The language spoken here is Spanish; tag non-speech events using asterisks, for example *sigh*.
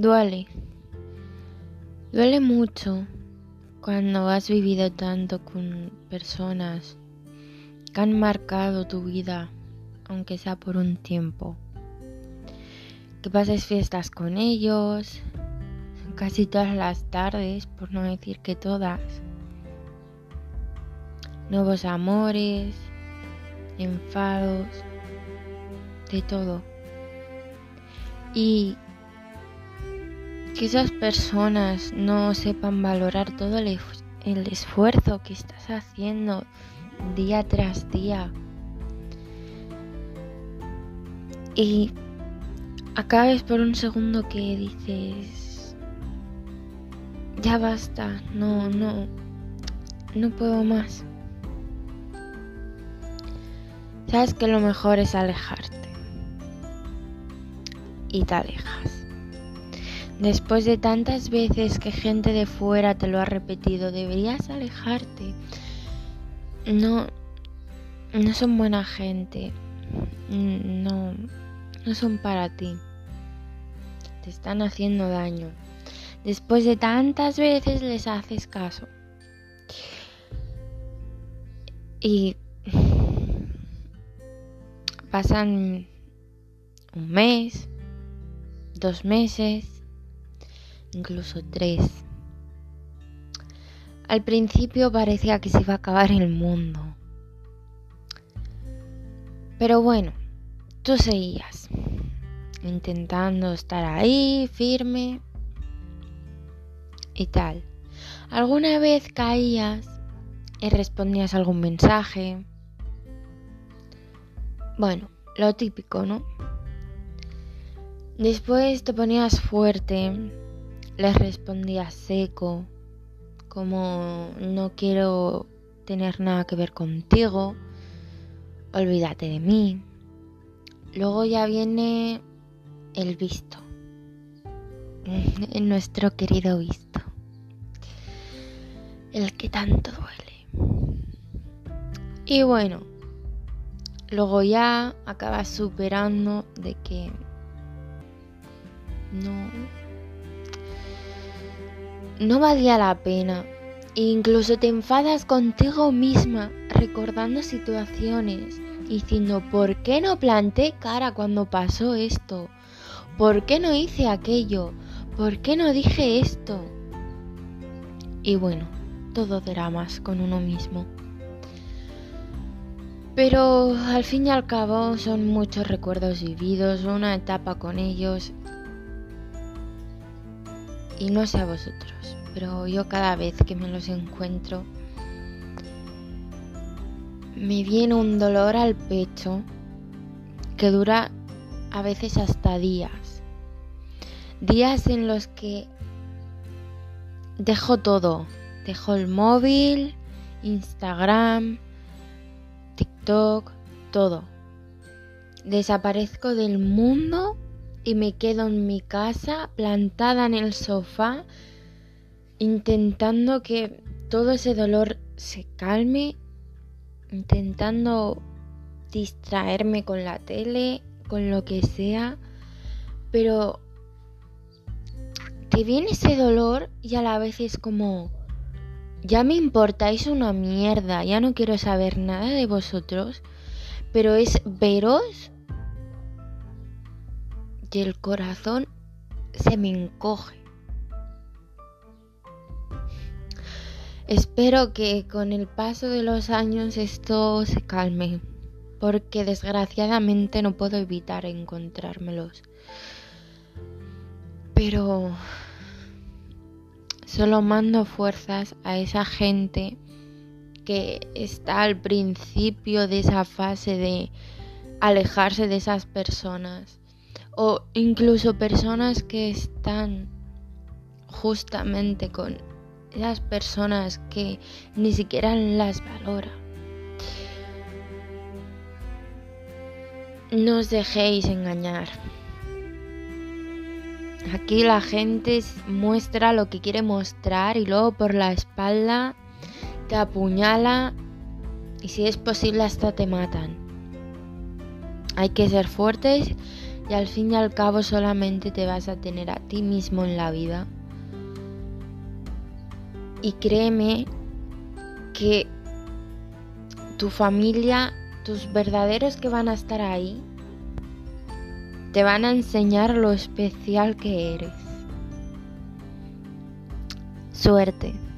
duele. Duele mucho cuando has vivido tanto con personas que han marcado tu vida, aunque sea por un tiempo. Que pases fiestas con ellos, casi todas las tardes, por no decir que todas. Nuevos amores, enfados, de todo. Y que esas personas no sepan valorar todo el, esfuerzo que estás haciendo día tras día. Y acabes por un segundo que dices, ya basta, no, no, no puedo más. Sabes que lo mejor es alejarte. Y te alejas. Después de tantas veces que gente de fuera te lo ha repetido, deberías alejarte. No, no son buena gente. No, no son para ti. Te están haciendo daño. Después de tantas veces les haces caso. Y pasan un mes, dos meses, incluso tres. Al principio parecía que se iba a acabar el mundo. Pero bueno, tú seguías intentando estar ahí, firme y tal. ¿Alguna vez caías y respondías algún mensaje? Bueno, lo típico, ¿no? Después te ponías fuerte les respondía seco, como no quiero tener nada que ver contigo, olvídate de mí. Luego ya viene el visto, *laughs* nuestro querido visto, el que tanto duele. Y bueno, luego ya acabas superando de que no no valía la pena. E incluso te enfadas contigo misma recordando situaciones, diciendo, ¿por qué no planté cara cuando pasó esto? ¿Por qué no hice aquello? ¿Por qué no dije esto? Y bueno, todo dramas con uno mismo. Pero al fin y al cabo son muchos recuerdos vividos, una etapa con ellos y no sé a vosotros, pero yo cada vez que me los encuentro me viene un dolor al pecho que dura a veces hasta días. Días en los que dejo todo, dejo el móvil, Instagram, TikTok, todo. Desaparezco del mundo y me quedo en mi casa plantada en el sofá intentando que todo ese dolor se calme, intentando distraerme con la tele, con lo que sea, pero te viene ese dolor y a la vez es como, ya me importáis una mierda, ya no quiero saber nada de vosotros, pero es veros y el corazón se me encoge. Espero que con el paso de los años esto se calme, porque desgraciadamente no puedo evitar encontrármelos. Pero solo mando fuerzas a esa gente que está al principio de esa fase de alejarse de esas personas o incluso personas que están justamente con las personas que ni siquiera las valora. No os dejéis engañar. Aquí la gente muestra lo que quiere mostrar y luego por la espalda te apuñala y si es posible hasta te matan. Hay que ser fuertes y al fin y al cabo solamente te vas a tener a ti mismo en la vida. Y créeme que tu familia, tus verdaderos que van a estar ahí, te van a enseñar lo especial que eres. Suerte.